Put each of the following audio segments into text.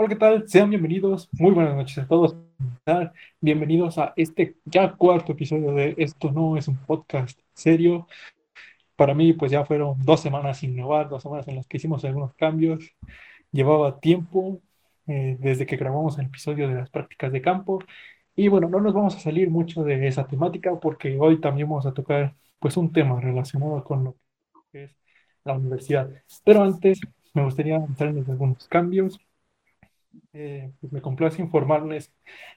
Hola, ¿qué tal? Sean bienvenidos. Muy buenas noches a todos. Bienvenidos a este ya cuarto episodio de Esto no es un podcast serio. Para mí, pues ya fueron dos semanas sin innovar, dos semanas en las que hicimos algunos cambios. Llevaba tiempo eh, desde que grabamos el episodio de las prácticas de campo. Y bueno, no nos vamos a salir mucho de esa temática porque hoy también vamos a tocar pues un tema relacionado con lo que es la universidad. Pero antes me gustaría mostrarles algunos cambios eh, pues me complace informarles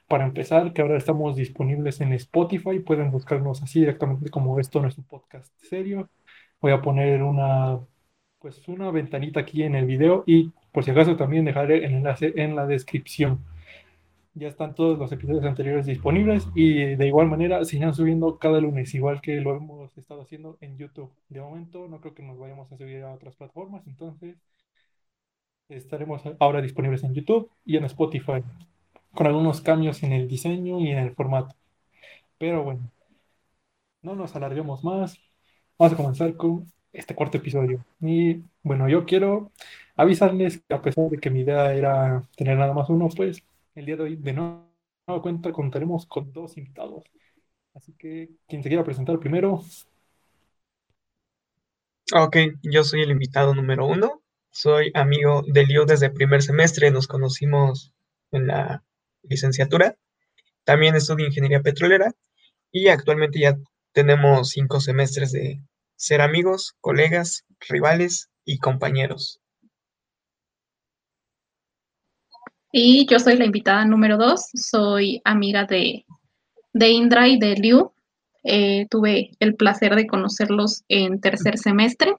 para empezar que ahora estamos disponibles en Spotify. Pueden buscarnos así directamente como esto no es un podcast serio. Voy a poner una, pues una ventanita aquí en el video y por si acaso también dejaré el enlace en la descripción. Ya están todos los episodios anteriores disponibles y de igual manera se irán subiendo cada lunes, igual que lo hemos estado haciendo en YouTube. De momento no creo que nos vayamos a subir a otras plataformas, entonces Estaremos ahora disponibles en YouTube y en Spotify, con algunos cambios en el diseño y en el formato. Pero bueno, no nos alarguemos más. Vamos a comenzar con este cuarto episodio. Y bueno, yo quiero avisarles que a pesar de que mi idea era tener nada más uno, pues el día de hoy de nuevo cuenta contaremos con dos invitados. Así que quien se quiera presentar primero. Ok, yo soy el invitado número uno. Soy amigo de Liu desde primer semestre, nos conocimos en la licenciatura. También estudio ingeniería petrolera y actualmente ya tenemos cinco semestres de ser amigos, colegas, rivales y compañeros. Y yo soy la invitada número dos, soy amiga de, de Indra y de Liu. Eh, tuve el placer de conocerlos en tercer semestre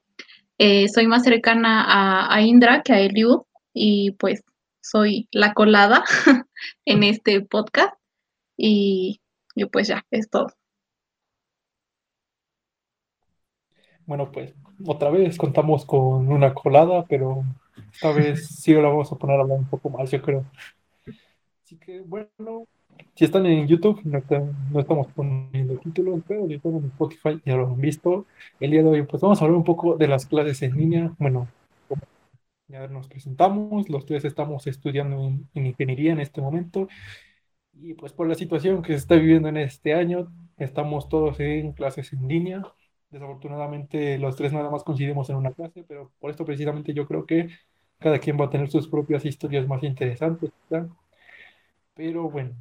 eh, soy más cercana a, Indra que a Eliu y pues soy la colada en este podcast y, y pues ya, es todo. Bueno, pues otra vez contamos con una colada, pero esta vez sí la vamos a poner a hablar un poco más, yo creo. Así que bueno, si están en YouTube, no, estamos poniendo títulos, pero si están en Spotify ya lo han visto. El día de hoy, pues vamos a hablar un poco de las clases en línea. Bueno, ya nos presentamos, los tres estamos estudiando en, en ingeniería en este momento. Y pues por la situación que se está viviendo en este año, estamos todos en clases en línea. Desafortunadamente, los tres nada más coincidimos en una clase, pero por esto precisamente yo creo que cada quien va a tener sus propias historias más interesantes. Pero bueno,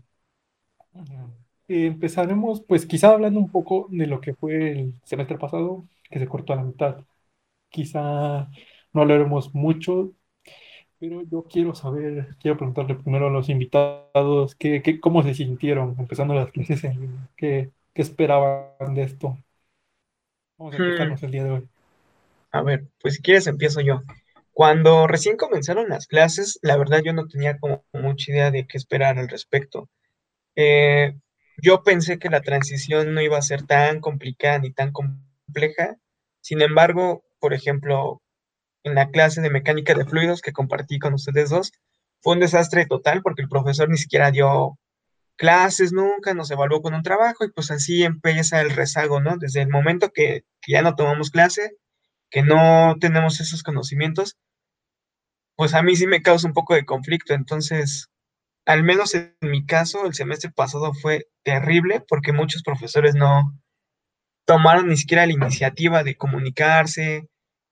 eh, empezaremos, pues quizá hablando un poco de lo que fue el semestre pasado, que se cortó a la mitad. Quizá no hablaremos mucho, pero yo quiero saber, quiero preguntarle primero a los invitados qué, qué, cómo se sintieron empezando las clases en qué, qué esperaban de esto. Vamos a hmm. empezarnos el día de hoy. A ver, pues si quieres empiezo yo. Cuando recién comenzaron las clases, la verdad yo no tenía como mucha idea de qué esperar al respecto. Eh, yo pensé que la transición no iba a ser tan complicada ni tan compleja. Sin embargo, por ejemplo, en la clase de mecánica de fluidos que compartí con ustedes dos, fue un desastre total porque el profesor ni siquiera dio clases nunca, nos evaluó con un trabajo y pues así empieza el rezago, ¿no? Desde el momento que, que ya no tomamos clase, que no tenemos esos conocimientos, pues a mí sí me causa un poco de conflicto. Entonces, al menos en mi caso, el semestre pasado fue terrible porque muchos profesores no tomaron ni siquiera la iniciativa de comunicarse,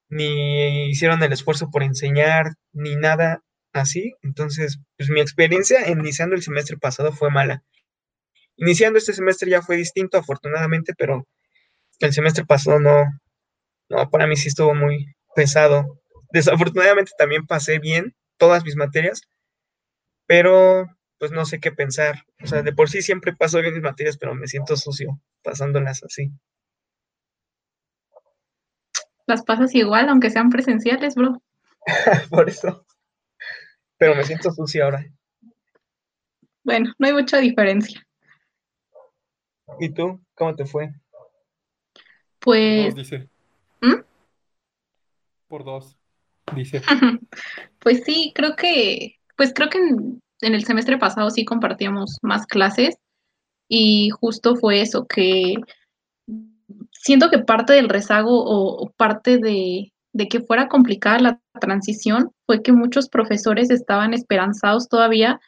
ni hicieron el esfuerzo por enseñar, ni nada así. Entonces, pues mi experiencia iniciando el semestre pasado fue mala. Iniciando este semestre ya fue distinto, afortunadamente, pero el semestre pasado no, no, para mí sí estuvo muy pesado. Desafortunadamente también pasé bien todas mis materias, pero pues no sé qué pensar. O sea, de por sí siempre paso bien mis materias, pero me siento sucio pasándolas así. Las pasas igual, aunque sean presenciales, bro. por eso. Pero me siento sucio ahora. Bueno, no hay mucha diferencia. ¿Y tú? ¿Cómo te fue? Pues. dice. ¿Mm? Por dos, dice. pues sí, creo que pues creo que en, el semestre pasado sí compartíamos más clases y justo fue eso, que siento que parte del rezago o, parte de, de que fuera complicada la transición fue que muchos profesores estaban esperanzados todavía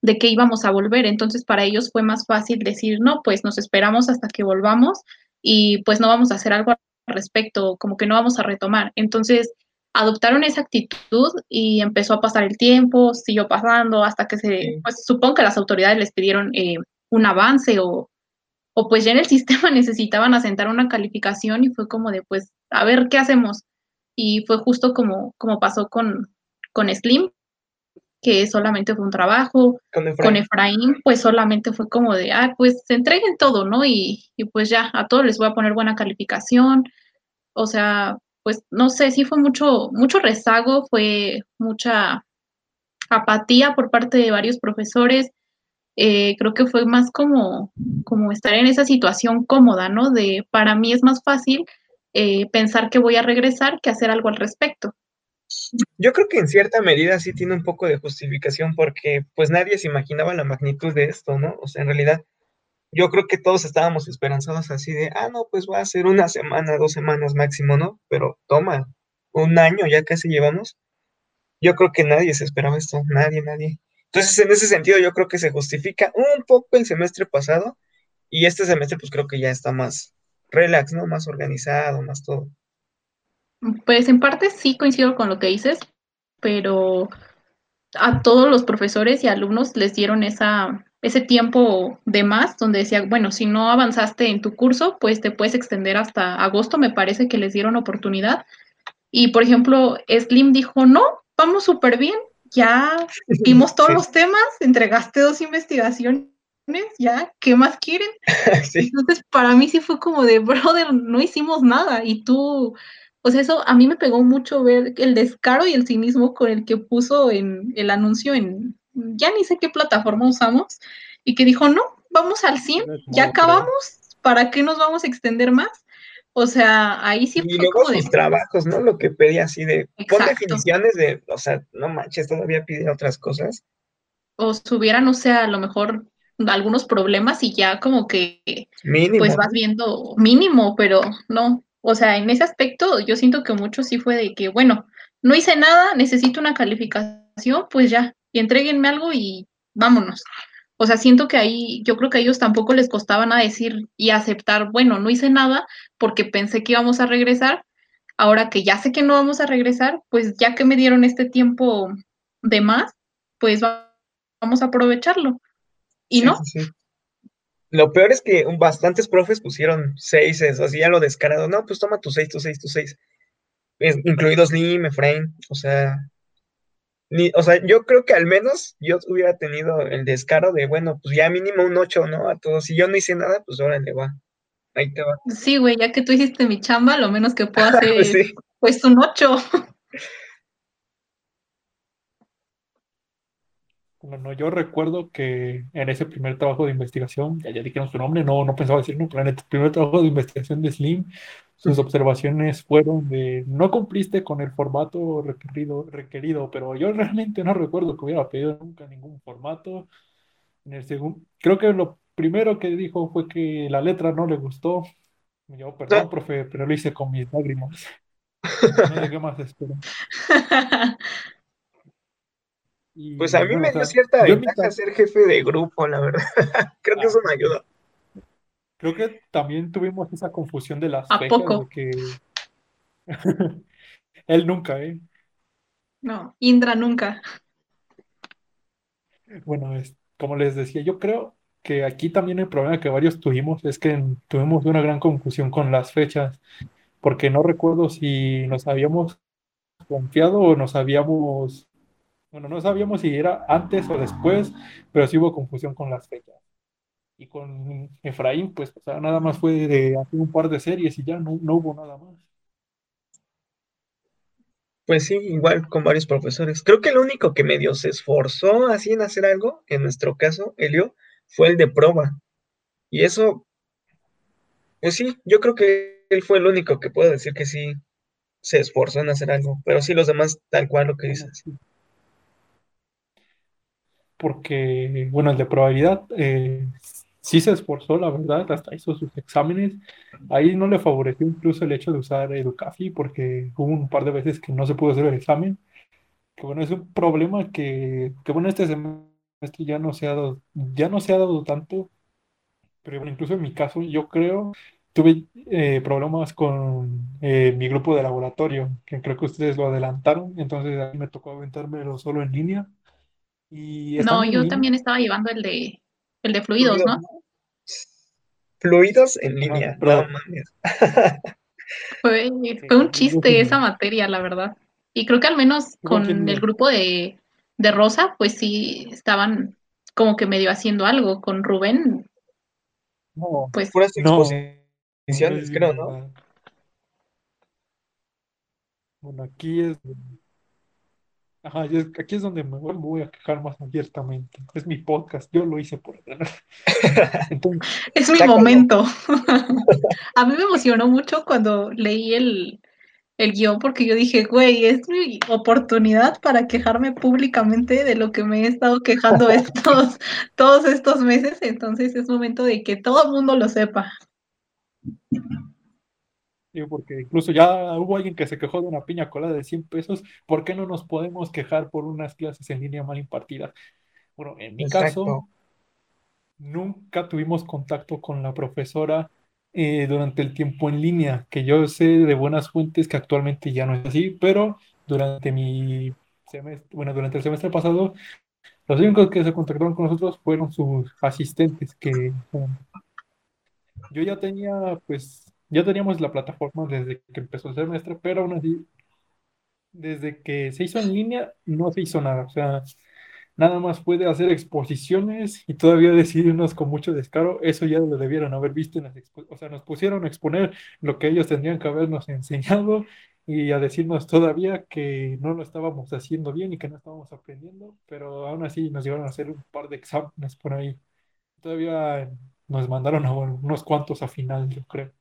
de que íbamos a volver. Entonces, para ellos fue más fácil decir, no, pues nos esperamos hasta que volvamos y pues no vamos a hacer algo al respecto, como que no vamos a retomar. Entonces, adoptaron esa actitud y empezó a pasar el tiempo, siguió pasando hasta que se, pues supongo que las autoridades les pidieron eh, un avance o, o pues ya en el sistema necesitaban asentar una calificación y fue como de, pues, a ver, ¿qué hacemos? Y fue justo como, como pasó con, con Slim, que solamente fue un trabajo. Con Efraín. pues solamente fue como de, ah, pues se entreguen todo, ¿no? Y, y, pues ya, a todos les voy a poner buena calificación. O sea, pues no sé, sí fue mucho, mucho rezago, fue mucha apatía por parte de varios profesores. Eh, creo que fue más como, como estar en esa situación cómoda, ¿no? De para mí es más fácil eh, pensar que voy a regresar que hacer algo al respecto. Yo creo que en cierta medida sí tiene un poco de justificación porque pues nadie se imaginaba la magnitud de esto, ¿no? O sea, en realidad yo creo que todos estábamos esperanzados así de, ah, no, pues va a ser una semana, dos semanas máximo, ¿no? Pero toma, un año ya casi llevamos. Yo creo que nadie se esperaba esto, nadie, nadie. Entonces, en ese sentido, yo creo que se justifica un poco el semestre pasado y este semestre, pues creo que ya está más relax, ¿no? Más organizado, más todo. Pues en parte sí coincido con lo que dices, pero a todos los profesores y alumnos les dieron esa, ese tiempo de más, donde decía, bueno, si no avanzaste en tu curso, pues te puedes extender hasta agosto, me parece que les dieron oportunidad. Y por ejemplo, Slim dijo, no, vamos súper bien, ya vimos todos los temas, entregaste dos investigaciones, ya, ¿qué más quieren? Entonces, para mí sí fue como de, brother, no hicimos nada y tú o sea, eso a mí me pegó mucho ver el descaro y el cinismo con el que puso en el anuncio en, ya ni sé qué plataforma usamos, y que dijo, no, vamos al 100, ya acabamos, ¿para qué nos vamos a extender más? O sea, ahí sí. Y luego sus trabajos, ¿no? Lo que pedía así de, pon definiciones de, o sea, no manches, todavía pide otras cosas. O subieran, o sea, a lo mejor algunos problemas y ya como que, mínimo. pues vas viendo mínimo, pero no, o sea, en ese aspecto yo siento que mucho sí fue de que, bueno, no hice nada, necesito una calificación, pues ya, y entreguenme algo y vámonos. O sea, siento que ahí, yo creo que a ellos tampoco les costaba nada decir y aceptar, bueno, no hice nada porque pensé que íbamos a regresar, ahora que ya sé que no vamos a regresar, pues ya que me dieron este tiempo de más, pues vamos a aprovecharlo. Y no, lo peor es que bastantes profes pusieron seis, así ya lo descarado. No, pues toma tu seis, tu seis, tu seis. incluidos Lim, Efraín, o sea, ni, o sea, yo creo que al menos yo hubiera tenido el descaro de, bueno, pues ya mínimo un ocho, ¿no? A todos. Si yo no hice nada, pues órale, va. Ahí te va. Sí, güey, ya que tú hiciste mi chamba, lo menos que puedo hacer pues es, pues un ocho. Bueno, yo recuerdo que en ese primer trabajo de investigación, ya, ya dijeron su nombre, no, no pensaba decirlo, pero en el primer trabajo de investigación de Slim, sus observaciones fueron de no cumpliste con el formato requerido, requerido, pero yo realmente no recuerdo que hubiera pedido nunca ningún formato. En el segundo, creo que lo primero que dijo fue que la letra no le gustó. Yo, perdón, profe, pero lo hice con mis lágrimas. No sé qué más espero. pues a mí me dio cierta ventaja ser jefe de grupo, la verdad. Creo que eso me ayudó. Creo que también tuvimos esa confusión de las ¿A poco? que él nunca, ¿eh? No, Indra nunca. Bueno, es, como les decía, yo creo que aquí también el problema que varios tuvimos es que tuvimos una gran confusión con las fechas, porque no recuerdo si nos habíamos confiado o nos habíamos bueno, no sabíamos si era antes o después, pero sí hubo confusión con las fechas. Y con Efraín, pues nada más fue de hacer un par de series y ya no, no hubo nada más. Pues sí, igual con varios profesores. Creo que el único que medio se esforzó así en hacer algo, en nuestro caso, Elio, fue el de prueba. Y eso, pues sí, yo creo que él fue el único que puedo decir que sí se esforzó en hacer algo. Pero sí, los demás, tal cual lo que dices porque, bueno, el de probabilidad, eh, sí se esforzó, la verdad, hasta hizo sus exámenes. Ahí no le favoreció incluso el hecho de usar Educafi porque hubo un par de veces que no se pudo hacer el examen. Que bueno, es un problema que, que bueno, este semestre ya no se ha dado, ya no se ha dado tanto, pero bueno, incluso en mi caso, yo creo, tuve eh, problemas con eh, mi grupo de laboratorio, que creo que ustedes lo adelantaron, entonces a mí me tocó aventármelo solo en línea. Y no, yo línea, también estaba llevando el de, el de fluidos, ¿no? Fluidos en línea, no. Fue, un chiste esa materia, la verdad. Y creo que al menos con el grupo de, de Rosa, pues sí estaban como que medio haciendo algo. Con Rubén, no, pues Puras exposiciones, es creo, ¿no? Bueno, aquí es, ajá, aquí es donde me voy, me voy a quejar más abiertamente. Es mi podcast, yo lo hice por Entonces, es mi Sácalo. momento. A mí me emocionó mucho cuando leí el, el guion porque yo dije, güey, es mi oportunidad para quejarme públicamente de lo que me he estado quejando estos, todos estos meses. Entonces es momento de que todo el mundo lo sepa. Digo, porque incluso ya hubo alguien que se quejó de una piña colada de 100 pesos, ¿por qué no nos podemos quejar por unas clases en línea mal impartidas? Bueno, en mi caso, nunca tuvimos contacto con la profesora eh, durante el tiempo en línea, que yo sé de buenas fuentes que actualmente ya no es así, pero durante mi semestre, bueno, durante el semestre pasado, los únicos que se contactaron con nosotros fueron sus asistentes, que um, yo ya tenía, pues, ya teníamos la plataforma desde que empezó el semestre, pero aún así, desde que se hizo en línea, no se hizo nada, o sea, nada más puede hacer exposiciones y todavía decirnos con mucho descaro, eso ya lo debieron haber visto en las o sea, nos pusieron a exponer lo que ellos tendrían que habernos enseñado y a decirnos todavía que no lo estábamos haciendo bien y que no estábamos aprendiendo, pero aún así nos llevaron a hacer un par de exámenes por ahí. Todavía nos mandaron a unos cuantos a final, yo creo.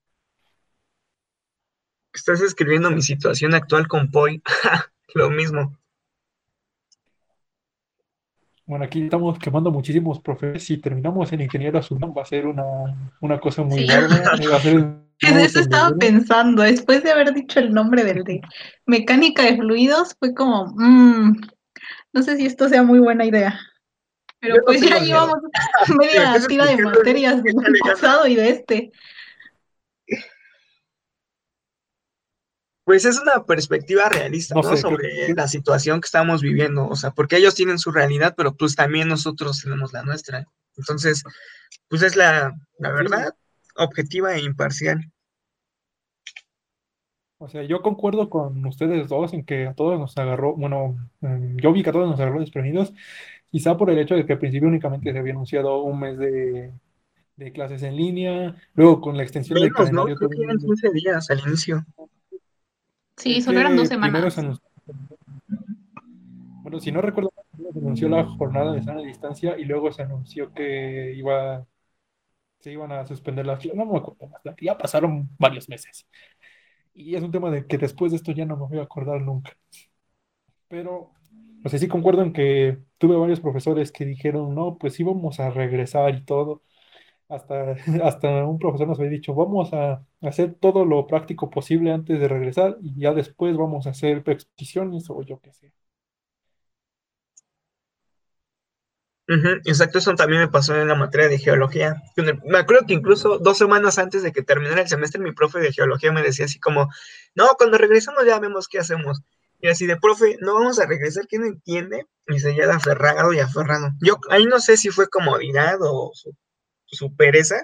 Estás escribiendo mi situación actual con Poi. Lo mismo. Bueno, aquí estamos quemando muchísimos profesores. Si terminamos en ingeniero Azul, va a ser una, una cosa muy Sí. bárbara. Va a ser el En eso estaba pensando, después de haber dicho el nombre del de mecánica de fluidos, fue como, mm, no sé si esto sea muy buena idea. Pero Yo no pues ya llevamos media tira de materias del pasado y de este. Pues es una perspectiva realista, No ¿no? sé, Sobre que- la situación que estamos viviendo. O sea, porque ellos tienen su realidad, pero pues también nosotros tenemos la nuestra. Entonces, pues es la, la verdad objetiva e imparcial. O sea, yo concuerdo con ustedes dos en que a todos nos agarró, bueno, mm, yo vi que a todos nos agarró desprevenidos, quizá por el hecho de que al principio únicamente se había anunciado un mes de, de clases en línea, luego con la extensión del Menos, ¿no? calendario Creo que eran todavía- 15 días al inicio. Sí, solo eran dos semanas. se anunció, bueno, si no recuerdo, se anunció la jornada de sana distancia y luego se anunció que iba, se iban a suspender las clases, no me acuerdo más, ya pasaron varios meses. Y es un tema de que después de esto ya no me voy a acordar nunca. Pero, o sea, sí concuerdo en que tuve varios profesores que dijeron, no, pues sí vamos a regresar y todo. Hasta, hasta un profesor nos había dicho, vamos a hacer todo lo práctico posible antes de regresar y ya después vamos a hacer exposiciones o yo qué sé. Exacto, eso también me pasó en la materia de geología. Me acuerdo que incluso dos semanas antes de que terminara el semestre, mi profe de geología me decía así como, no, cuando regresamos ya vemos qué hacemos. Y así de, profe, no vamos a regresar, ¿quién entiende? Y se queda aferrado y aferrado. Yo ahí no sé si fue comodidad o su, su pereza,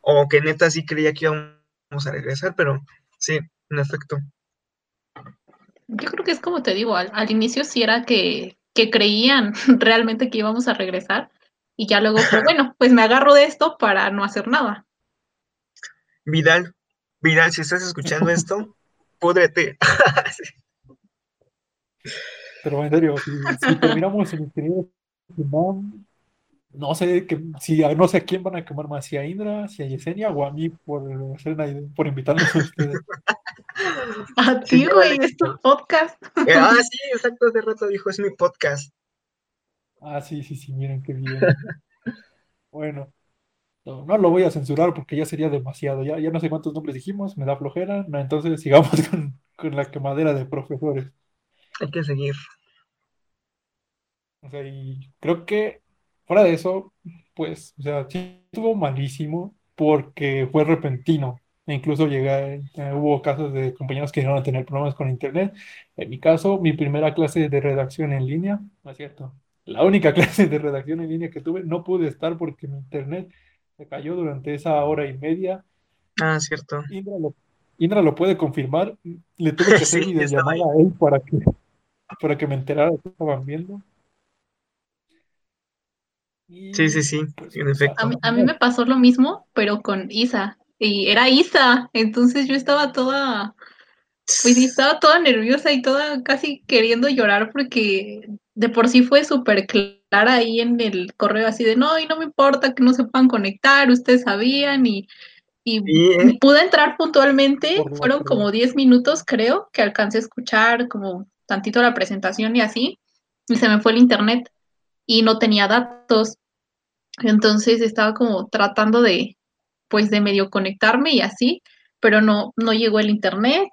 o que neta sí creía que íbamos a regresar, pero sí, en efecto. Yo creo que es como te digo, al, al inicio sí era que, que creían realmente que íbamos a regresar y ya luego fue, bueno, pues me agarro de esto para no hacer nada. Vidal, Vidal, si estás escuchando esto, púdrete. Pero en serio, si, si terminamos en ingeniero final, no sé que, si, no sé a quién van a quemar más, si a Indra, si a Yesenia o a mí por, hacer una- por invitarnos a ustedes. A ti, yo güey, es tu podcast. Eh, ah, sí, exacto, hace rato dijo, es mi podcast. Ah, sí, sí, sí, miren qué bien. Bueno, No, no lo voy a censurar porque ya sería demasiado. Ya, ya no sé cuántos nombres dijimos, me da flojera. No, entonces sigamos con, con la quemadera de profesores. Hay que seguir. O sea, y creo que fuera de eso, pues, o sea, sí estuvo malísimo porque fue repentino. E incluso llegué, eh, hubo casos de compañeros que llegaron a tener problemas con internet. En mi caso, mi primera clase de redacción en línea, no es cierto, la única clase de redacción en línea que tuve, no pude estar porque mi internet se cayó durante esa hora y media. Ah, cierto. Indra lo, Indra lo puede confirmar. Le tuve que hacer Sí, videollamada a él para que, para que me enterara que estaban viendo. Sí, sí, sí, en efecto. A mí, a mí me pasó lo mismo, pero con Isa. Y era Isa. Entonces yo estaba toda, pues estaba toda nerviosa y toda casi queriendo llorar porque de por sí fue súper clara ahí en el correo así de no, y no me importa que no se puedan conectar, ustedes sabían y, y ¿eh? pude entrar puntualmente, fueron como 10 minutos creo que alcancé a escuchar como tantito la presentación y así, y se me fue el internet y no tenía datos. Entonces estaba como tratando de, pues, de medio conectarme y así, pero no, no llegó el internet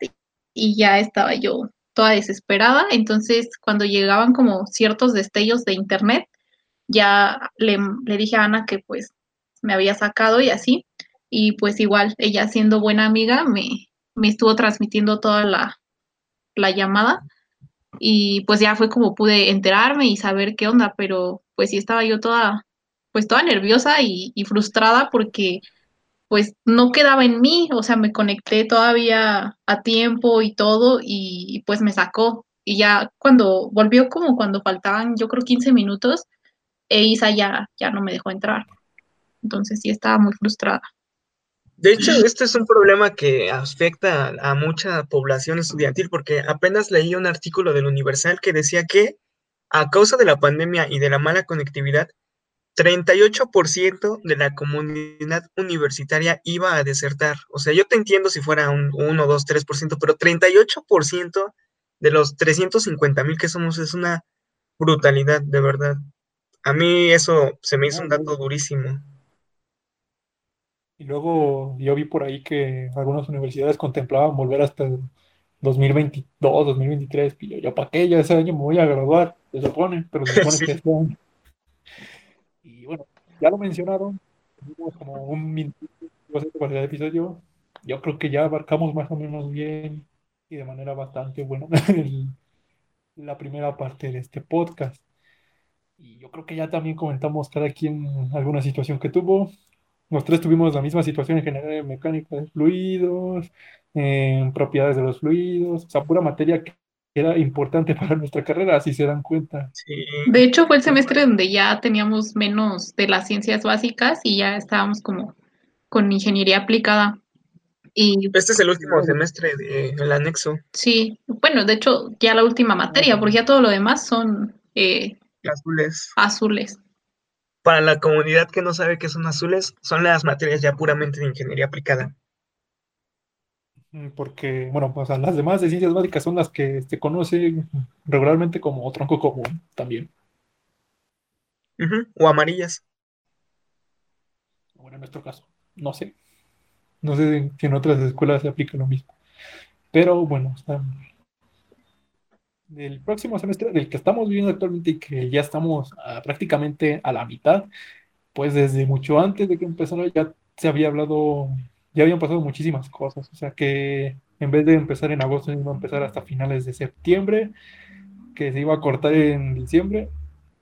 y ya estaba yo toda desesperada. Entonces, cuando llegaban como ciertos destellos de internet, ya le, le dije a Ana que pues me había sacado y así. Y pues igual, ella siendo buena amiga, me, me estuvo transmitiendo toda la, la llamada y pues ya fue como pude enterarme y saber qué onda, pero pues sí estaba yo toda, pues toda nerviosa y, frustrada porque pues no quedaba en mí, o sea, me conecté todavía a tiempo y todo y, y, pues me sacó. Y ya cuando volvió como cuando faltaban yo creo 15 minutos, e Isa ya, ya no me dejó entrar. Entonces sí estaba muy frustrada. De hecho, este es un problema que afecta a, mucha población estudiantil, porque apenas leí un artículo del Universal que decía que a causa de la pandemia y de la mala conectividad, 38% de la comunidad universitaria iba a desertar. O sea, yo te entiendo si fuera un 1, 2, 3%, pero 38% de los 350 mil que somos es una brutalidad, de verdad. A mí eso se me hizo un dato durísimo. Y luego yo vi por ahí que algunas universidades contemplaban volver hasta el 2022, 2023. Y yo, ¿ya para qué? Ya ese año me voy a graduar, se supone, pero se supone Sí. que este año. Y bueno, ya lo mencionaron, tuvimos como un minuto para el episodio. Yo creo que ya abarcamos más o menos bien y de manera bastante buena el- la primera parte de este podcast. Y yo creo que ya también comentamos cada quien alguna situación que tuvo. Los tres tuvimos la misma situación en general en mecánica de fluidos, en propiedades de los fluidos, o sea, pura materia que era importante para nuestra carrera, si se dan cuenta. Sí. De hecho, fue el semestre donde ya teníamos menos de las ciencias básicas y ya estábamos como con ingeniería aplicada. Y Este es el último semestre del anexo. sí, bueno, de hecho, ya la última materia, porque ya todo lo demás son eh, Azules. azules. Para la comunidad que no sabe qué son azules, son las materias ya puramente de ingeniería aplicada. Mm, Porque, bueno, sea, las demás de ciencias básicas son las que se conocen regularmente como tronco común también. O amarillas. Bueno, en nuestro caso, no sé. No sé si en otras escuelas se aplica lo mismo. Pero bueno, sea, del próximo semestre, del que estamos viviendo actualmente y que ya estamos ah, prácticamente a la mitad, pues desde mucho antes de que empezara ya se había hablado, ya habían pasado muchísimas cosas. O sea que en vez de empezar en agosto, iba a empezar hasta finales de septiembre, que se iba a cortar en diciembre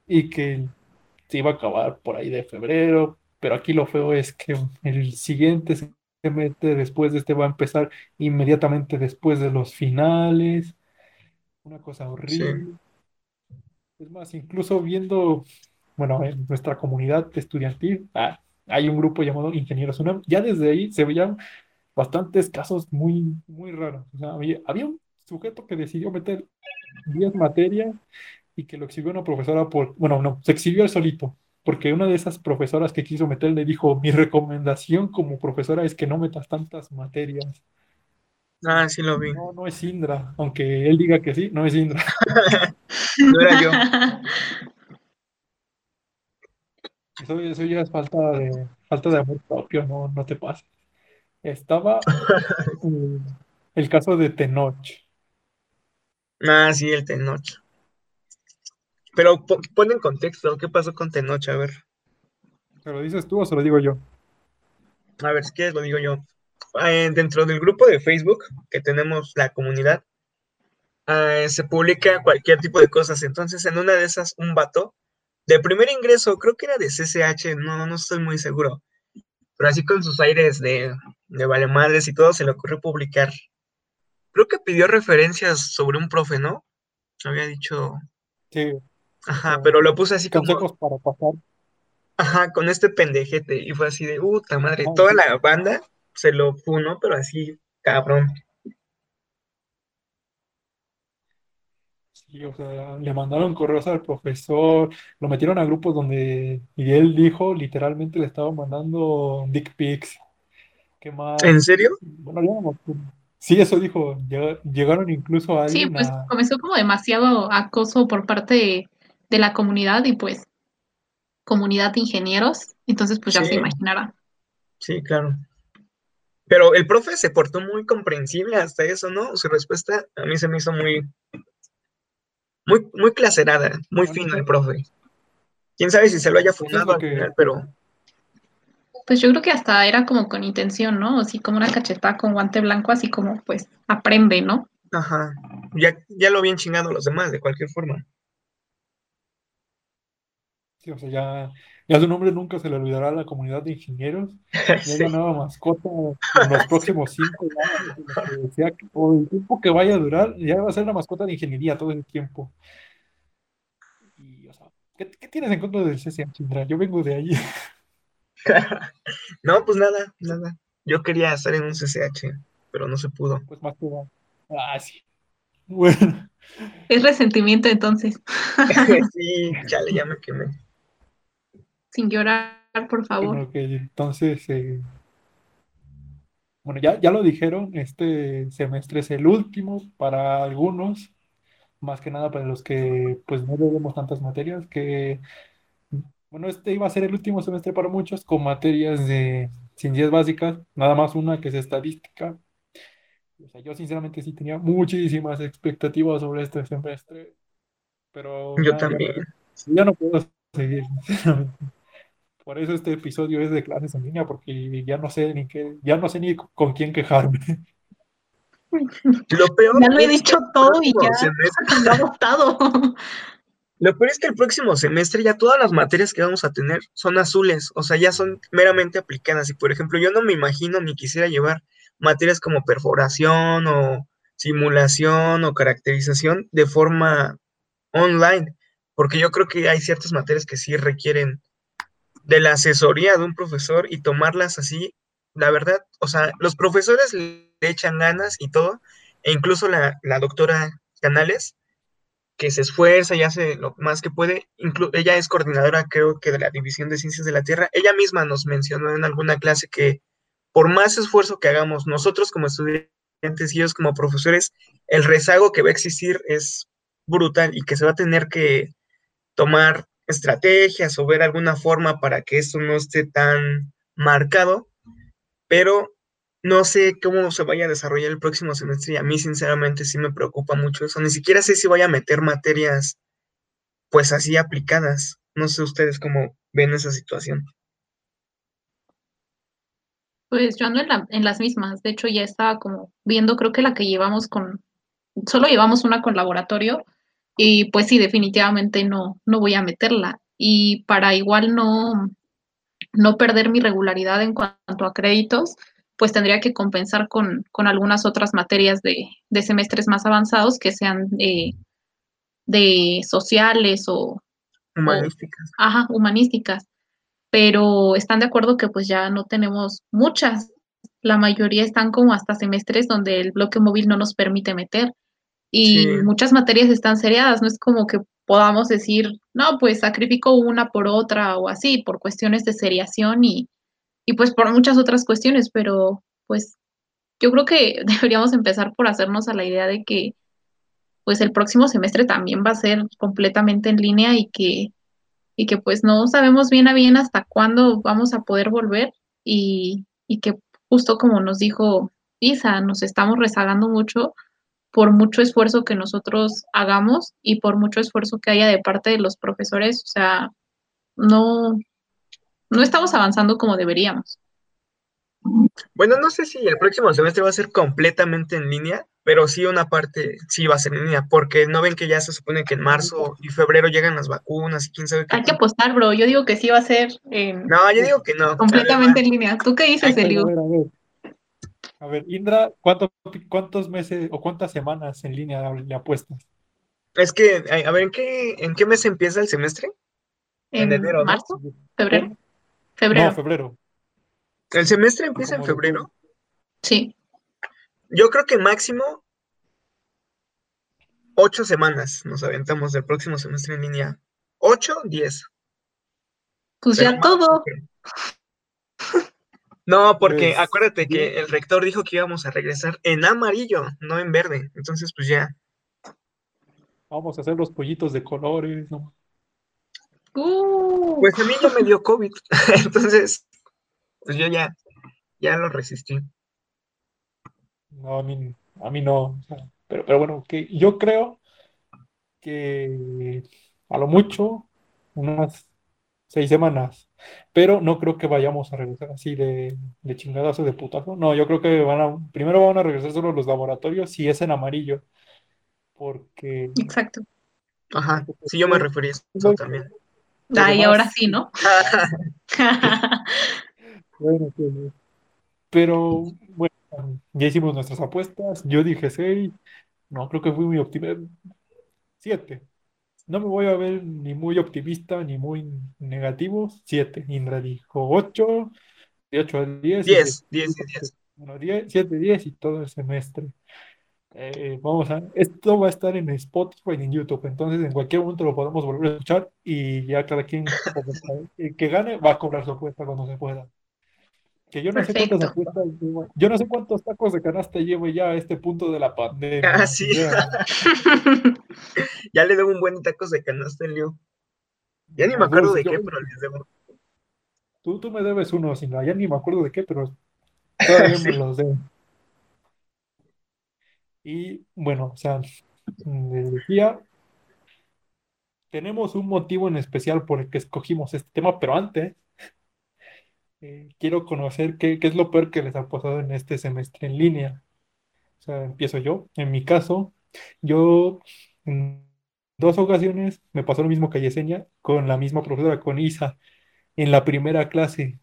y que se iba a acabar por ahí de febrero. Pero aquí lo feo es que el siguiente semestre después de este va a empezar inmediatamente después de los finales. Una cosa horrible. Es más, incluso viendo, bueno, en nuestra comunidad estudiantil, ah, hay un grupo llamado Ingenieros UNAM. Ya desde ahí se veían bastantes casos muy, muy raros. O sea, había, había un sujeto que decidió meter 10 materias y que lo exhibió una profesora por, bueno, no, se exhibió él solito, porque una de esas profesoras que quiso meter le dijo, mi recomendación como profesora es que no metas tantas materias. Ah, sí lo vi. No, no es Indra, aunque él diga que sí, no es Indra. No era yo. Eso, eso ya es falta de, falta de amor propio, no, no te pases. Estaba eh, el caso de Tenoch. Ah, sí, el Tenoch. Pero po- pon en contexto, ¿qué pasó con Tenoch? A ver, ¿Se lo dices tú o se lo digo yo? a ver, si quieres lo digo yo. Eh, dentro del grupo de Facebook que tenemos la comunidad, eh, se publica cualquier tipo de cosas. Entonces, en una de esas, un vato de primer ingreso, creo que era de CCH, no, no estoy muy seguro. Pero así con sus aires de, de valemadres y todo, se le ocurrió publicar. Creo que pidió referencias sobre un profe, ¿no? Había dicho, Sí, ajá, pero lo puse así como, consejos para pasar. ajá, con este pendejete. Y fue así de, puta madre, Ah, toda la banda se lo funó, pero así, cabrón. Sí, o sea, le mandaron correos al profesor, lo metieron a grupos donde, y él dijo, literalmente le estaba mandando dick pics. ¿Qué más? ¿En serio? Bueno, no. Sí, eso dijo. Llega- Llegaron incluso a Sí, pues a... comenzó como demasiado acoso por parte de, de la comunidad y pues comunidad de ingenieros. Entonces, pues ya se imaginará. Sí, claro. Pero el profe se portó muy comprensible hasta eso, ¿no? Su respuesta a mí se me hizo muy, muy, muy claserada, muy Bueno, fino eso- el profe. Quién sabe si se lo haya fundado al final, pero Pues yo creo que hasta era como con intención, ¿no? Así como una cachetada con guante blanco, así como pues aprende, ¿no? ajá, ya, ya lo habían chingado los demás de cualquier forma. Sí, o sea, ya, ya su nombre nunca se le olvidará a la comunidad de ingenieros. Sí, la nueva mascota en los próximos cinco años, sea o el tiempo que vaya a durar, ya va a ser la mascota de ingeniería todo el tiempo. Y, o sea, ¿qué, qué tienes en contra del CCH, Indra? Yo vengo de ahí. No, pues nada, nada. Yo quería estar en un CCH, pero no se pudo. Pues más que nada. Ah, sí. Bueno, Es resentimiento entonces. Sí, chale, ya me quemé. Sin llorar, por favor. bueno, ok, entonces, eh, bueno, ya, ya lo dijeron, este semestre es el último para algunos, más que nada para los que pues no debemos tantas materias, que bueno, este iba a ser el último semestre para muchos con materias de ciencias básicas, nada más una que es estadística. O sea, yo sinceramente sí tenía muchísimas expectativas sobre este semestre, pero Yo también. ya no puedo seguir, sinceramente. Por eso este episodio es de clases en línea, porque ya no sé ni qué, ya no sé ni con quién quejarme. Lo peor Ya lo he es que dicho el todo y próximo ya semestre- lo ha votado. Lo peor es que el próximo semestre ya todas las materias que vamos a tener son azules, o sea, ya son meramente aplicadas. Y por ejemplo, yo no me imagino ni quisiera llevar materias como perforación o simulación o caracterización de forma online, porque yo creo que hay ciertas materias que sí requieren de la asesoría de un profesor y tomarlas así, la verdad, o sea, los profesores le echan ganas y todo, e incluso la, la doctora Canales que se esfuerza y hace lo más que puede. Inclu- ella es coordinadora, creo que de la División de Ciencias de la Tierra. Ella misma nos mencionó en alguna clase que por más esfuerzo que hagamos nosotros como estudiantes y ellos como profesores, el rezago que va a existir es brutal y que se va a tener que tomar estrategias o ver alguna forma para que esto no esté tan marcado, pero no sé cómo se vaya a desarrollar el próximo semestre y a mí sinceramente sí me preocupa mucho eso. Ni siquiera sé si voy a meter materias pues así aplicadas. No sé ustedes cómo ven esa situación. Pues yo ando en, la- en las mismas. De hecho, ya estaba como viendo, creo que la que llevamos con, solo llevamos una con laboratorio y pues sí, definitivamente no, no voy a meterla. Y para igual no, no perder mi regularidad en cuanto a créditos, pues tendría que compensar con, con algunas otras materias de, de semestres más avanzados que sean eh, de sociales o, Humanísticas. ajá, humanísticas. Pero están de acuerdo que pues ya no tenemos muchas. La mayoría están como hasta semestres donde el bloque móvil no nos permite meter. Y muchas materias están seriadas, no es como que podamos decir, no, pues sacrifico una por otra o así, por cuestiones de seriación y, y pues por muchas otras cuestiones, pero pues yo creo que deberíamos empezar por hacernos a la idea de que pues el próximo semestre también va a ser completamente en línea y que, y que pues no sabemos bien a bien hasta cuándo vamos a poder volver y, y que justo como nos dijo Isa, nos estamos rezagando mucho por mucho esfuerzo que nosotros hagamos y por mucho esfuerzo que haya de parte de los profesores, o sea, no, no estamos avanzando como deberíamos. Bueno, no sé si el próximo semestre va a ser completamente en línea, pero sí una parte sí va a ser en línea, porque no ven que ya se supone que en marzo y febrero llegan las vacunas y quién sabe qué. Hay que apostar, bro. Yo digo que sí va a ser en No, yo digo que no. completamente en línea. ¿Tú qué dices, ver, a ver. Indra, ¿cuánto- ¿cuántos meses o cuántas semanas en línea le apuestas? Es que, a ver, ¿en qué, en qué mes empieza el semestre? ¿En en enero, ¿no? marzo? ¿Febrero? No, Febrero, febrero. ¿El semestre empieza en febrero? sí. Yo creo que máximo ocho semanas nos aventamos del próximo semestre en línea. ¿Ocho? Diez. Pues Pero ya todo. No, porque Pues, acuérdate que el rector dijo que íbamos a regresar en amarillo, no en verde. Entonces, pues ya. Vamos a hacer los pollitos de colores, ¿no? Uh, Pues a mí ya me dio COVID. Entonces, pues yo ya, ya lo resistí. No, a mí, a mí no. o sea, pero, pero bueno, que yo creo que a lo mucho unas seis semanas. Pero no creo que vayamos a regresar así de, de chingadazo de putazo. No, yo creo que van a, primero van a regresar solo los laboratorios si es en amarillo. Porque exacto. Ajá, sí, yo me referí a eso también. Demás- ahora sí, ¿no? Bueno, pues, pero bueno, ya hicimos nuestras apuestas. Yo dije 6. No, creo que fui muy optimista. 7. No me voy a ver ni muy optimista ni muy negativo. 7. Indra dijo 8. De 8 a 10. y 10, de- 10 y 10. Bueno, 10, 7, 10 y todo el semestre. Eh, vamos a, esto va a estar en Spotify y en YouTube, entonces en cualquier momento lo podemos volver a escuchar y ya cada quien el que gane va a cobrar su apuesta cuando se pueda. Que yo no sé cuántas yo no sé cuántos tacos de canasta llevo ya a este punto de la pandemia. Ah, sí. Ya, Ya le debo un buen tacos de canasta, Leo. Ya ni me acuerdo de yo- qué, pero les debo. Tú, tú me debes uno, sin ya ni me acuerdo de qué, pero todavía me los debo. Y bueno, o sea, les decía, tenemos un motivo en especial por el que escogimos este tema, pero antes eh, quiero conocer qué, qué es lo peor que les ha pasado en este semestre en línea. O sea, empiezo yo. En mi caso, yo en dos ocasiones me pasó lo mismo que a Yesenia, con la misma profesora, con Isa, en la primera clase.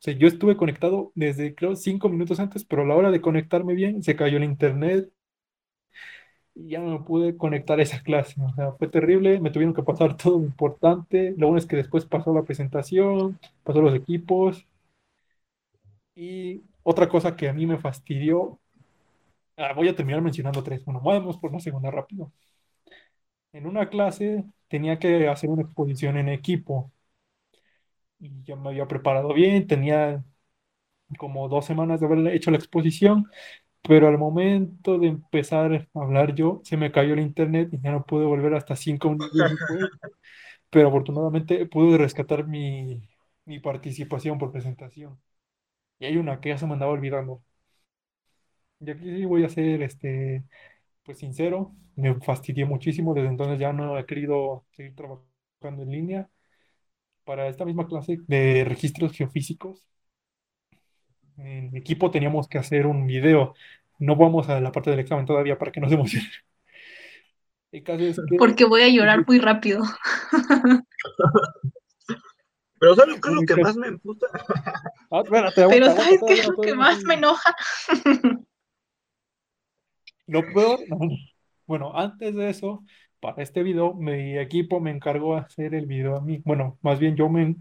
O sea, yo estuve conectado desde, creo, cinco minutos antes, pero a la hora de conectarme bien, se cayó el internet y ya no pude conectar esa clase. O sea, fue terrible, me tuvieron que pasar todo lo importante. Lo bueno es que después pasó la presentación, pasó los equipos. Y otra cosa que a mí me fastidió, ah, voy a terminar mencionando tres. Bueno, vamos por una segunda rápido. En una clase tenía que hacer una exposición en equipo y ya me había preparado bien, tenía como dos semanas de haber hecho la exposición, pero al momento de empezar a hablar yo, se me cayó el internet y ya no pude volver hasta cinco minutos después, pero afortunadamente pude rescatar mi, mi participación por presentación. Y hay una que ya se me andaba olvidando. Y aquí sí voy a ser este, pues sincero, me fastidié muchísimo, desde entonces ya no he querido seguir trabajando en línea. Para esta misma clase de registros geofísicos, en mi equipo teníamos que hacer un video. No vamos a la parte del examen todavía para que no se emocionen. El caso es que Porque voy a llorar muy rápido. Pero ¿sabes qué es lo que más me emputa? Ah, espérate, Pero ¿sabes qué todavía es no, lo que más me no. enoja? Lo peor, no, no. Bueno, antes de eso, para este video, mi equipo me encargó hacer el video a mí. Bueno, más bien yo me,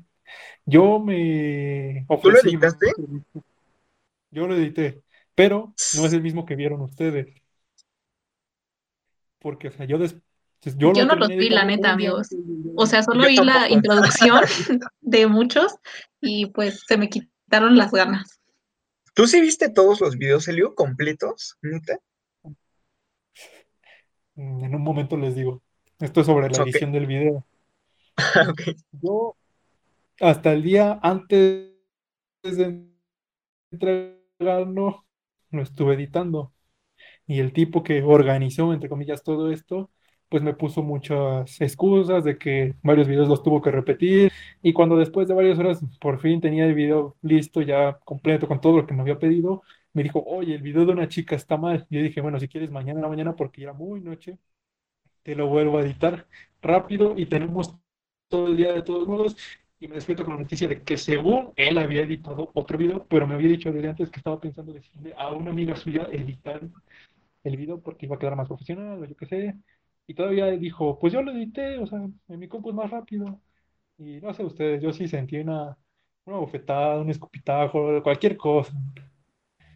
yo me ¿Tú lo editaste? Yo lo edité, pero no es el mismo que vieron ustedes. Porque, o sea, yo, des- yo Yo lo no los vi, la neta, amigos. O sea, solo vi la introducción de muchos y pues se me quitaron las ganas. ¿Tú sí viste todos los videos, Elio, completos? ¿Neta? Mm, En un momento les digo. Esto es sobre la edición del video. Yo, hasta el día antes de entregarlo, lo estuve editando. Y el tipo que organizó, entre comillas, todo esto, pues me puso muchas excusas de que varios videos los tuvo que repetir. Y cuando después de varias horas por fin tenía el video listo, ya completo con todo lo que me había pedido, me dijo, oye, el video de una chica está mal. Yo dije, bueno, si quieres mañana en la mañana, porque era muy noche, te lo vuelvo a editar rápido y tenemos todo el día de todos modos. Y me despierto con la noticia de que según él había editado otro video, pero me había dicho desde antes que estaba pensando decirle a una amiga suya editar el video porque iba a quedar más profesional o yo qué sé. Y todavía dijo, pues yo lo edité, o sea, en mi compu es más rápido. Y no sé ustedes, yo sí sentí una, una bofetada, un escupitajo, cualquier cosa.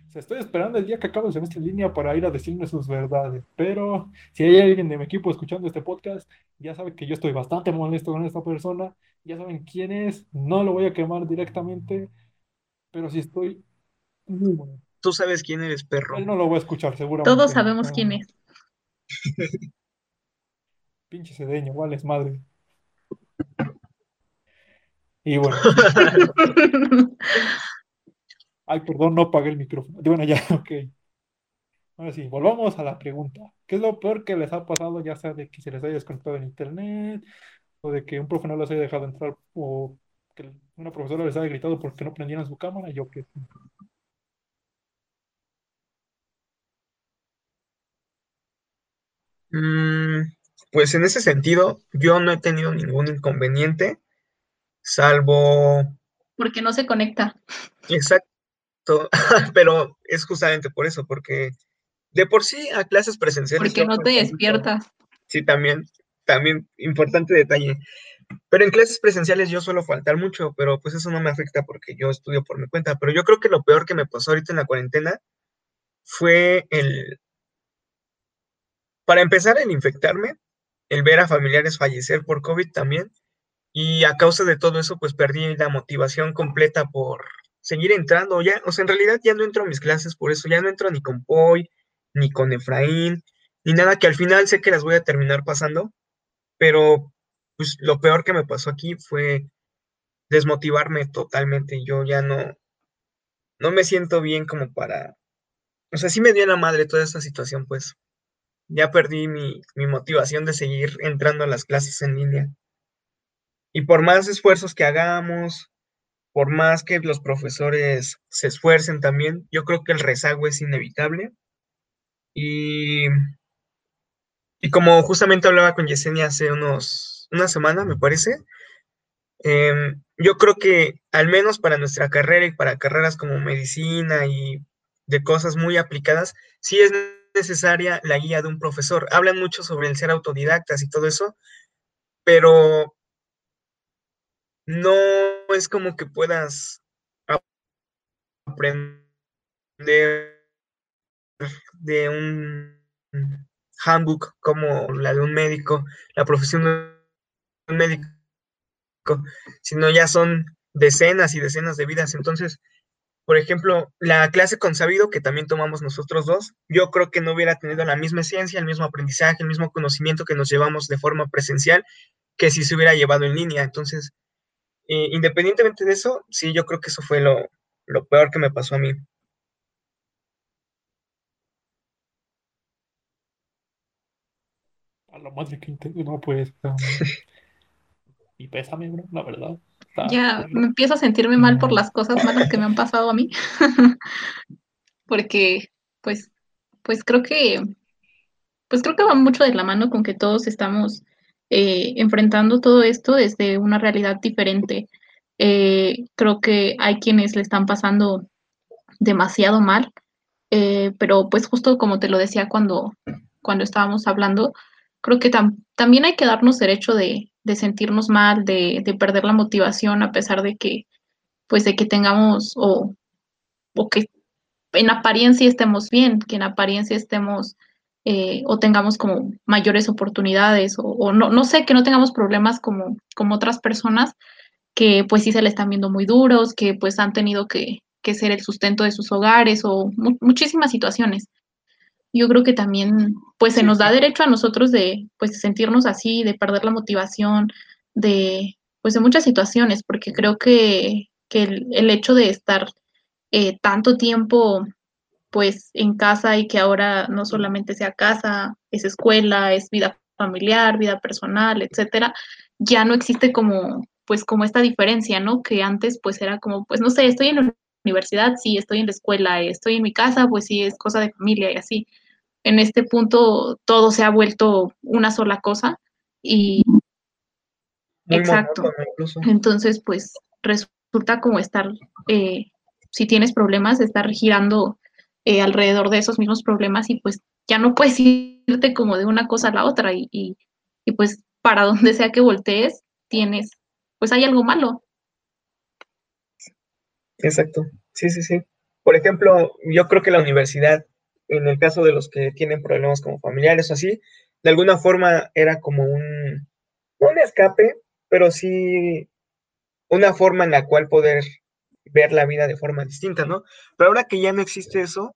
O sea, estoy esperando el día que acabe el semestre en línea para ir a decirme sus verdades. Pero si hay alguien de mi equipo escuchando este podcast, ya sabe que yo estoy bastante molesto con esta persona. Ya saben quién es. No lo voy a quemar directamente. Pero sí estoy muy molesto. Tú sabes quién eres, perro. Él no lo voy a escuchar, seguramente. Todos sabemos quién es. Pinche cedeño, igual es madre. Y bueno. Ay, perdón, no apagué el micrófono. Bueno, ya, ok. Ahora sí, volvamos a la pregunta. ¿Qué es lo peor que les ha pasado, ya sea de que se les haya desconectado en internet, o de que un profe no les haya dejado entrar, o que una profesora les haya gritado porque no prendieran su cámara? Yo qué sé. Mm, pues en ese sentido, yo no he tenido ningún inconveniente, salvo... Porque no se conecta. Exacto, pero es justamente por eso, porque de por sí a clases presenciales... Porque no te despiertas. Sí, también, también, importante detalle. Pero en clases presenciales yo suelo faltar mucho, pero pues eso no me afecta porque yo estudio por mi cuenta. Pero yo creo que lo peor que me pasó ahorita en la cuarentena fue el... Para empezar, el infectarme, el ver a familiares fallecer por COVID también. Y a causa de todo eso, pues perdí la motivación completa por seguir entrando ya. O sea, en realidad ya no entro a mis clases por eso, ya no entro ni con Poi, ni con Efraín, ni nada que al final sé que las voy a terminar pasando. Pero pues lo peor que me pasó aquí fue desmotivarme totalmente. Yo ya no, no me siento bien como para... O sea, sí me dio la madre toda esta situación, pues ya perdí mi, motivación de seguir entrando a las clases en línea. Y por más esfuerzos que hagamos, por más que los profesores se esfuercen también, yo creo que el rezago es inevitable. Y, y como justamente hablaba con Yesenia hace unos, una semana, me parece, em, yo creo que al menos para nuestra carrera y para carreras como medicina y de cosas muy aplicadas, sí es necesaria la guía de un profesor. Hablan mucho sobre el ser autodidactas y todo eso, pero no es como que puedas aprender de un handbook como la de un médico, la profesión de un médico, sino ya son decenas y decenas de vidas. Entonces, por ejemplo, la clase con sabido que también tomamos nosotros dos, yo creo que no hubiera tenido la misma ciencia, el mismo aprendizaje, el mismo conocimiento que nos llevamos de forma presencial que si se hubiera llevado en línea. Entonces, eh, independientemente de eso, sí, yo creo que eso fue lo, peor que me pasó a mí. A la madre que no, pues. y pésame, bro, la verdad. Ya me empiezo a sentirme mal por las cosas malas que me han pasado a mí. Porque, pues, pues creo que, pues creo que va mucho de la mano con que todos estamos eh, enfrentando todo esto desde una realidad diferente. Eh, creo que hay quienes le están pasando demasiado mal, eh, pero pues justo como te lo decía cuando, cuando estábamos hablando, creo que también hay que darnos derecho de, de sentirnos mal, de, de, perder la motivación a pesar de que, pues de que tengamos o, o que en apariencia estemos bien, que en apariencia estemos eh, o tengamos como mayores oportunidades o, no, no sé, que no tengamos problemas como, como otras personas que pues sí se le están viendo muy duros, que pues han tenido que, que ser el sustento de sus hogares o muchísimas situaciones yo creo que también pues se nos da derecho a nosotros de pues sentirnos así, de perder la motivación, de, pues de muchas situaciones, porque creo que, el, hecho de estar eh, tanto tiempo pues en casa y que ahora no solamente sea casa, es escuela, es vida familiar, vida personal, etcétera, ya no existe como pues como esta diferencia, ¿no? Que antes pues era como, pues no sé, estoy en la universidad, sí, estoy en la escuela, estoy en mi casa, pues sí, es cosa de familia y así. En este punto todo se ha vuelto una sola cosa y... Exacto. Entonces, pues resulta como estar, eh, si tienes problemas, estar girando eh, alrededor de esos mismos problemas y pues ya no puedes irte como de una cosa a la otra y, y, y pues para donde sea que voltees, tienes pues hay algo malo. Exacto, sí, sí, sí. Por ejemplo, yo creo que la universidad, en el caso de los que tienen problemas como familiares o así, de alguna forma era como un, un escape, pero sí una forma en la cual poder ver la vida de forma distinta, ¿no? Pero ahora que ya no existe eso,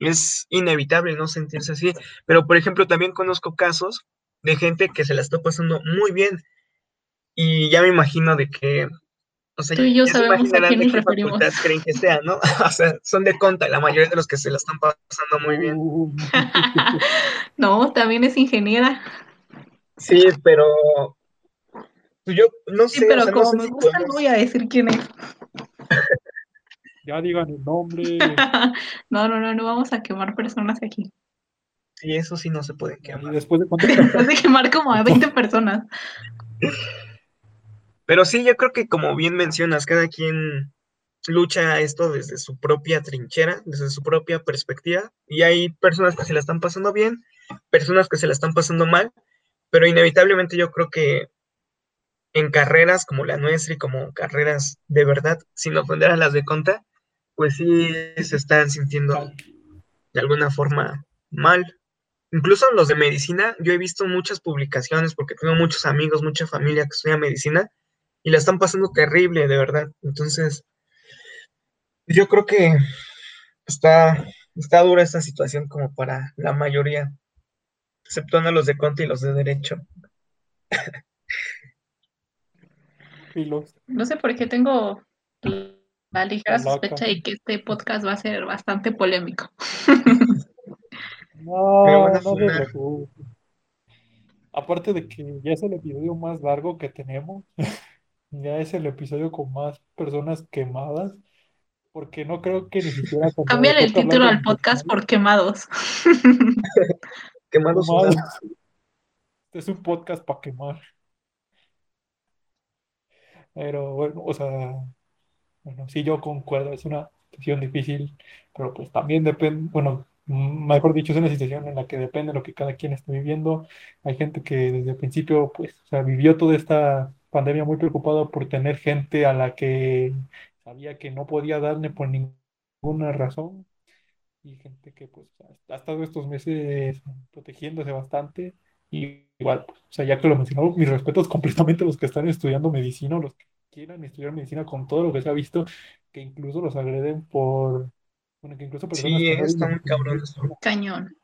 es inevitable no sentirse así. Pero, por ejemplo, también conozco casos de gente que se la está pasando muy bien y ya me imagino de que, o sea, Tú y yo sabemos a quién nos referimos. creen que sea, ¿no? o sea, son de conta la mayoría de los que se la están pasando muy bien. no, también es ingeniera. Sí, pero pues yo no sé. Sí, pero como me gusta, no voy a decir quién es. ya digan el nombre. no, no, no, no vamos a quemar personas aquí. Sí, eso sí no se puede quemar. ¿Y después de Después de quemar como a 20 personas. Pero sí, yo creo que como bien mencionas, cada quien lucha esto desde su propia trinchera, desde su propia perspectiva, y hay personas que se la están pasando bien, personas que se la están pasando mal, pero inevitablemente yo creo que en carreras como la nuestra y como carreras de verdad, sin ofender a las de conta, pues sí se están sintiendo de alguna forma mal. Incluso los de medicina, yo he visto muchas publicaciones porque tengo muchos amigos, mucha familia que estudia medicina y la están pasando terrible, de verdad. Entonces, yo creo que está, está dura esta situación como para la mayoría, exceptuando los de Conte y los de Derecho. No sé por qué tengo la ligera sospecha de que este podcast va a ser bastante polémico. No, no Aparte de que ya es el episodio más largo que tenemos. Ya es el episodio con más personas quemadas, porque no creo que ni siquiera... Cambian el título al podcast por quemados. quemados. Este es un podcast para quemar. Pero bueno, o sea, bueno, sí yo concuerdo, es una situación difícil, pero pues también depende, bueno, mejor dicho, es una situación en la que depende de lo que cada quien esté viviendo. Hay gente que desde el principio, pues, o sea, vivió toda esta pandemia muy preocupado por tener gente a la que sabía que no podía darle por ninguna razón y gente que pues ha estado estos meses protegiéndose bastante y igual, pues, o sea, ya que lo mencionó, mis respetos completamente a los que están estudiando medicina, los que quieran estudiar medicina con todo lo que se ha visto, que incluso los agreden por, bueno, que incluso personas sí, están cabrones. Cañón.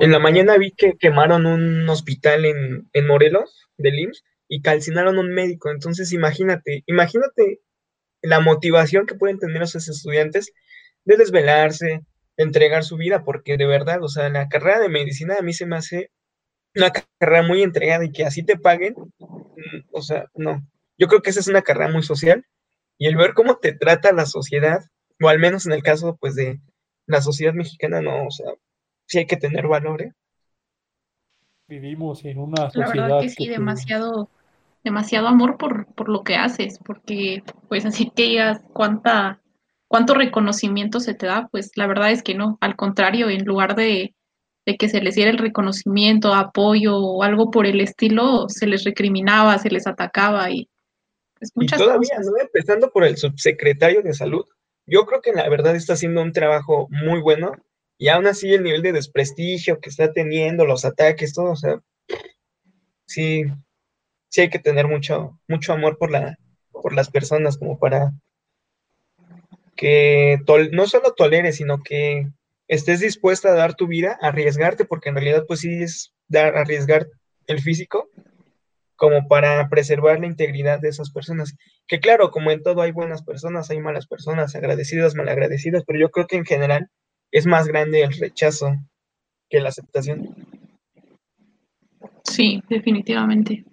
En la mañana vi que quemaron un hospital en, Morelos, del IMSS, y calcinaron un médico. Entonces, imagínate, imagínate la motivación que pueden tener esos estudiantes de desvelarse, de entregar su vida, porque de verdad, o sea, la carrera de medicina a mí se me hace una carrera muy entregada y que así te paguen, mm, o sea, no. Yo creo que esa es una carrera muy social y el ver cómo te trata la sociedad, o al menos en el caso, pues, de la sociedad mexicana, no, o sea, sí hay que tener valor, ¿eh? Vivimos en una sociedad. La verdad que sí, demasiado, demasiado amor por, por lo que haces, porque pues así que digas cuánta, cuánto reconocimiento se te da, pues la verdad es que no, al contrario, en lugar de, que se les diera el reconocimiento, apoyo o algo por el estilo, se les recriminaba, se les atacaba y pues, muchas y todavía, ¿no? Empezando por el subsecretario de salud, yo creo que la verdad está haciendo un trabajo muy bueno y aún así el nivel de desprestigio que está teniendo, los ataques, todo, o sea, sí, sí hay que tener mucho, mucho amor por, la, por las personas como para que no solo toleres, sino que estés dispuesta a dar tu vida, a arriesgarte, porque en realidad pues sí es dar, arriesgar el físico como para preservar la integridad de esas personas. Que claro, como en todo hay buenas personas, hay malas personas, agradecidas, malagradecidas, pero yo creo que en general es más grande el rechazo que la aceptación. Sí, definitivamente.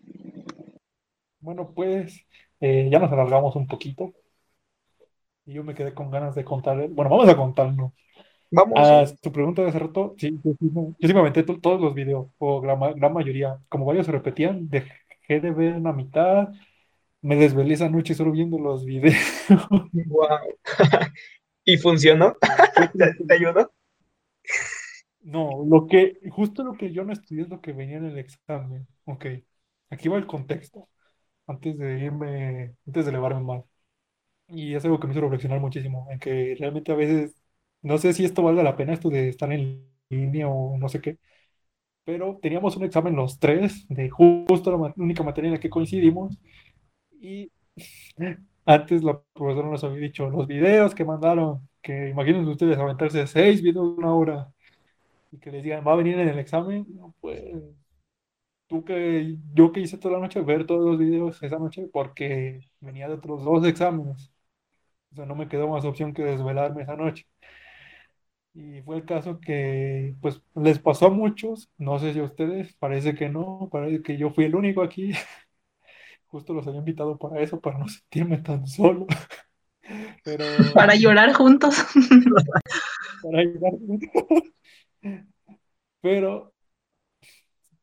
Bueno, pues eh, ya nos alargamos un poquito. Y yo me quedé con ganas de contarle. Bueno, vamos a contarlo. Vamos. A tu pregunta de hace rato, sí, yo sí me, yo sí me aventé to- todos los videos, o gran mayoría. Como varios se repetían, dejé de ver en la mitad. Me desvelé esa noche solo viendo los videos. Wow. ¿Y funcionó? ¿Te, te ayudó? No, lo que, justo lo que yo no estudié es lo que venía en el examen. Ok, aquí va el contexto, antes de irme, antes de elevarme más. Y es algo que me hizo reflexionar muchísimo, en que realmente a veces, no sé si esto valga la pena, esto de estar en línea o no sé qué, pero teníamos un examen los tres, de justo la única materia en la que coincidimos, y antes la profesora nos había dicho, los videos que mandaron, que imagínense ustedes aventarse seis videos de una hora y que les digan, va a venir en el examen, no, pues tú que yo que hice toda la noche, ver todos los videos esa noche porque venía de otros dos exámenes. O sea, no me quedó más opción que desvelarme esa noche. Y fue el caso que, pues, les pasó a muchos, no sé si a ustedes, parece que no, parece que yo fui el único aquí. Justo los había invitado para eso, para no sentirme tan solo. Pero Para llorar juntos. para ayudar. Pero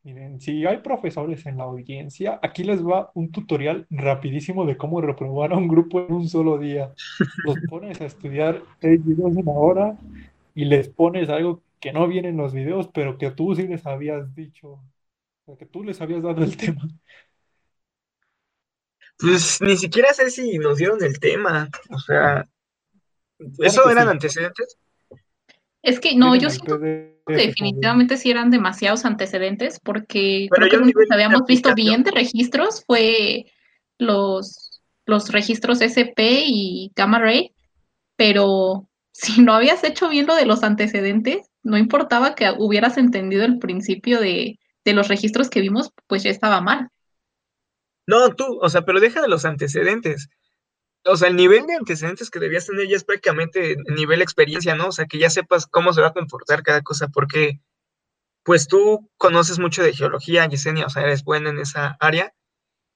Miren, si hay profesores en la audiencia, aquí les va un tutorial rapidísimo de cómo reprobar a un grupo en un solo día. Los pones a estudiar seis videos en una hora y les pones algo que no viene en los videos, pero que tú sí les habías dicho, o que tú les habías dado el tema. Pues ni siquiera sé si nos dieron el tema. O sea, ¿eso que eran sí, antecedentes? Es que no, yo siento que definitivamente sí eran demasiados antecedentes, porque Pero creo que lo que habíamos visto bien de registros fue los, los registros SP y Gamma Ray, pero si no habías hecho bien lo de los antecedentes, no importaba que hubieras entendido el principio de, de los registros que vimos, pues ya estaba mal. No, tú, o sea, pero deja de los antecedentes. O sea, el nivel de antecedentes que debías tener ya es prácticamente nivel experiencia, ¿no? O sea, que ya sepas cómo se va a comportar cada cosa, porque pues tú conoces mucho de geología, Yesenia, o sea, eres buena en esa área.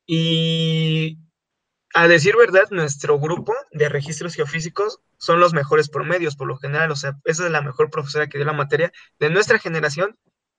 Y a decir verdad, nuestro grupo de registros geofísicos son los mejores promedios, por lo general, o sea, esa es la mejor profesora que dio la materia de nuestra generación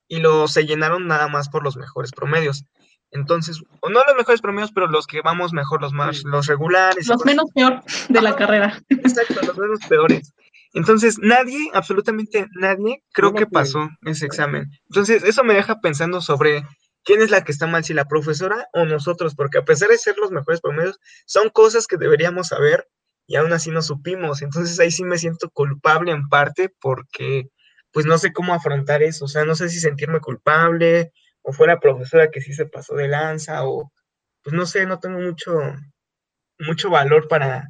y lo se llenaron nada más por los mejores promedios. Entonces, o no los mejores promedios, pero los que vamos mejor, los más, los regulares Los menos peor de la carrera. Exacto, los menos peores. Entonces, nadie, absolutamente nadie, creo que, pasó ese examen. Entonces, eso me deja pensando sobre quién es la que está mal, si la profesora o nosotros, porque a pesar de ser los mejores promedios, son cosas que deberíamos saber y aún así no supimos. Entonces, ahí sí me siento culpable en parte porque, pues, no sé cómo afrontar eso. O sea, no sé si sentirme culpable o fue la profesora que sí se pasó de lanza o, pues, no sé, no tengo mucho, mucho valor para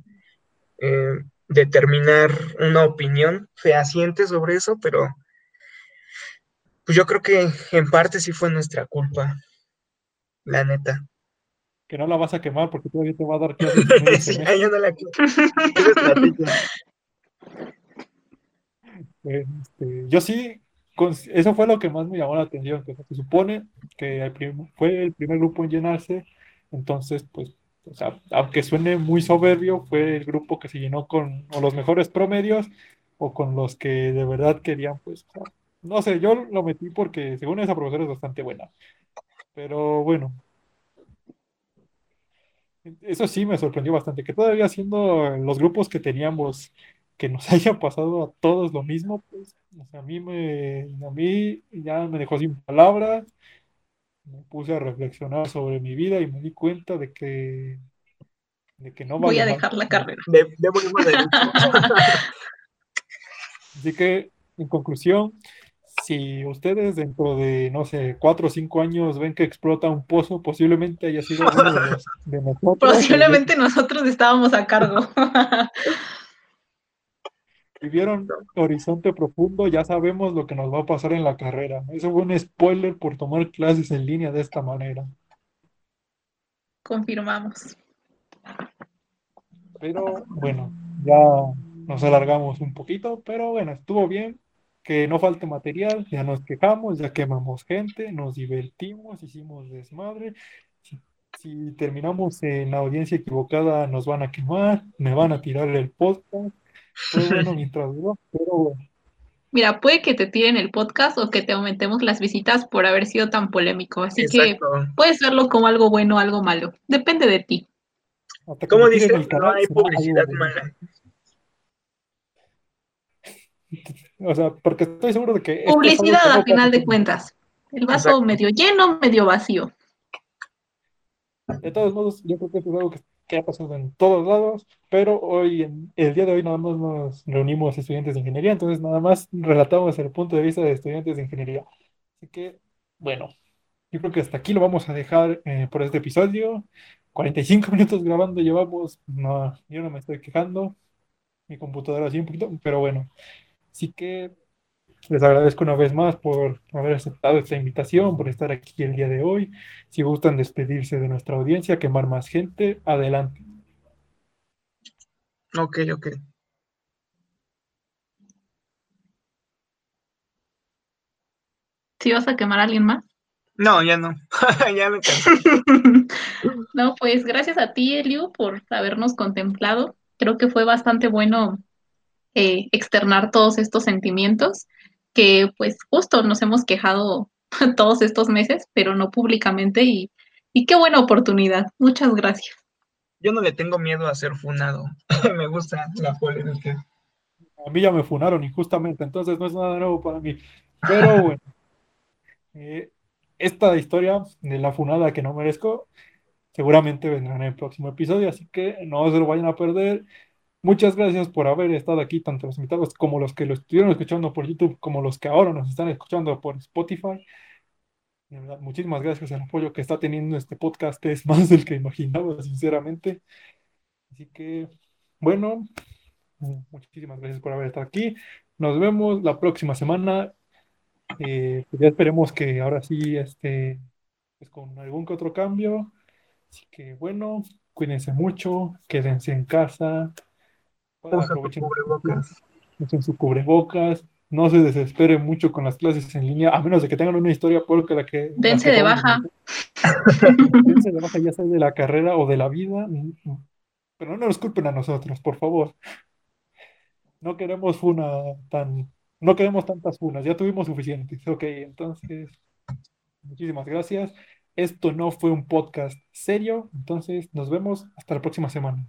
eh, determinar una opinión fehaciente sobre eso, pero pues yo creo que en parte sí fue nuestra culpa, la neta. que no la vas a quemar porque todavía te va a dar clases Sí, no la. Este, yo sí, eso fue lo que más me llamó la atención, que se supone que el prim- fue el primer grupo en llenarse, entonces, pues, o sea, aunque suene muy soberbio, fue el grupo que se llenó con o los mejores promedios o con los que de verdad querían, pues, no sé, yo lo metí porque según esa profesora es bastante buena, pero bueno, eso sí me sorprendió bastante, que todavía siendo los grupos que teníamos, que nos haya pasado a todos lo mismo, pues o sea, a mí me, a mí ya me dejó sin palabras, me puse a reflexionar sobre mi vida y me di cuenta de que, de que no Voy a dejar la carrera. De, de. Así que, en conclusión, si ustedes dentro de, no sé, cuatro o cinco años ven que explota un pozo, posiblemente haya sido uno de, los, de nosotros. o de- Posiblemente nosotros estábamos a cargo. vivieron Horizonte Profundo ya sabemos lo que nos va a pasar en la carrera. Eso fue un spoiler por tomar clases en línea de esta manera. Confirmamos. Pero bueno, ya nos alargamos un poquito, pero bueno, estuvo bien. Que no falte material, ya nos quejamos, ya quemamos gente, nos divertimos, hicimos desmadre. Si, si terminamos en la audiencia equivocada, nos van a quemar, me van a tirar el podcast. Fue bueno mientras duró, pero bueno. Mira, puede que te tiren el podcast o que te aumentemos las visitas por haber sido tan polémico. Así que puedes verlo como algo bueno o algo malo. Depende de ti. ¿Cómo me tiren dice? el No canal, hay publicidad mala. O sea, porque estoy seguro de que es Publicidad a final de cuentas. El vaso Exacto. medio lleno, medio vacío. De todos modos, yo creo que es algo que, que ha pasado en todos lados, pero hoy, en, el día de hoy, nada más nos reunimos estudiantes de ingeniería, entonces nada más relatamos el punto de vista de estudiantes de ingeniería. Así que, bueno, yo creo que hasta aquí lo vamos a dejar eh, por este episodio. 45 minutos grabando llevamos, no, yo no me estoy quejando, mi computadora así un poquito, pero bueno. Así que les agradezco una vez más por haber aceptado esta invitación, por estar aquí el día de hoy. Si gustan despedirse de nuestra audiencia, quemar más gente, adelante. Ok, ok. ¿Sí vas a quemar a alguien más? No, ya no. ya me cansé. No, pues gracias a ti, Eliu, por habernos contemplado. Creo que fue bastante bueno eh, externar todos estos sentimientos que pues justo nos hemos quejado todos estos meses, pero no públicamente y, y qué buena oportunidad. Muchas gracias. Yo no le tengo miedo a ser funado. me gusta la polémica. A mí ya me funaron injustamente, entonces no es nada nuevo para mí. Pero bueno, eh, esta historia de la funada que no merezco seguramente vendrá en el próximo episodio, así que no se lo vayan a perder. Muchas gracias por haber estado aquí, tanto los invitados como los que lo estuvieron escuchando por YouTube, como los que ahora nos están escuchando por Spotify. De verdad, muchísimas gracias al apoyo que está teniendo este podcast, es más del que imaginaba, sinceramente. Así que, bueno, muchísimas gracias por haber estado aquí. Nos vemos la próxima semana. Eh, pues ya esperemos que ahora sí, este, pues con algún que otro cambio. Así que, bueno, cuídense mucho, quédense en casa. Usa Aprovechen cubrebocas. usen su cubrebocas, no se desesperen mucho con las clases en línea, a menos de que tengan una historia peor que la que... la Dense que de baja. Dense de baja ya sea de la carrera o de la vida, pero no nos culpen a nosotros, por favor. No queremos funa tan... No queremos tantas funas, ya tuvimos suficientes. Ok, entonces, muchísimas gracias. Esto no fue un podcast serio, entonces nos vemos hasta la próxima semana.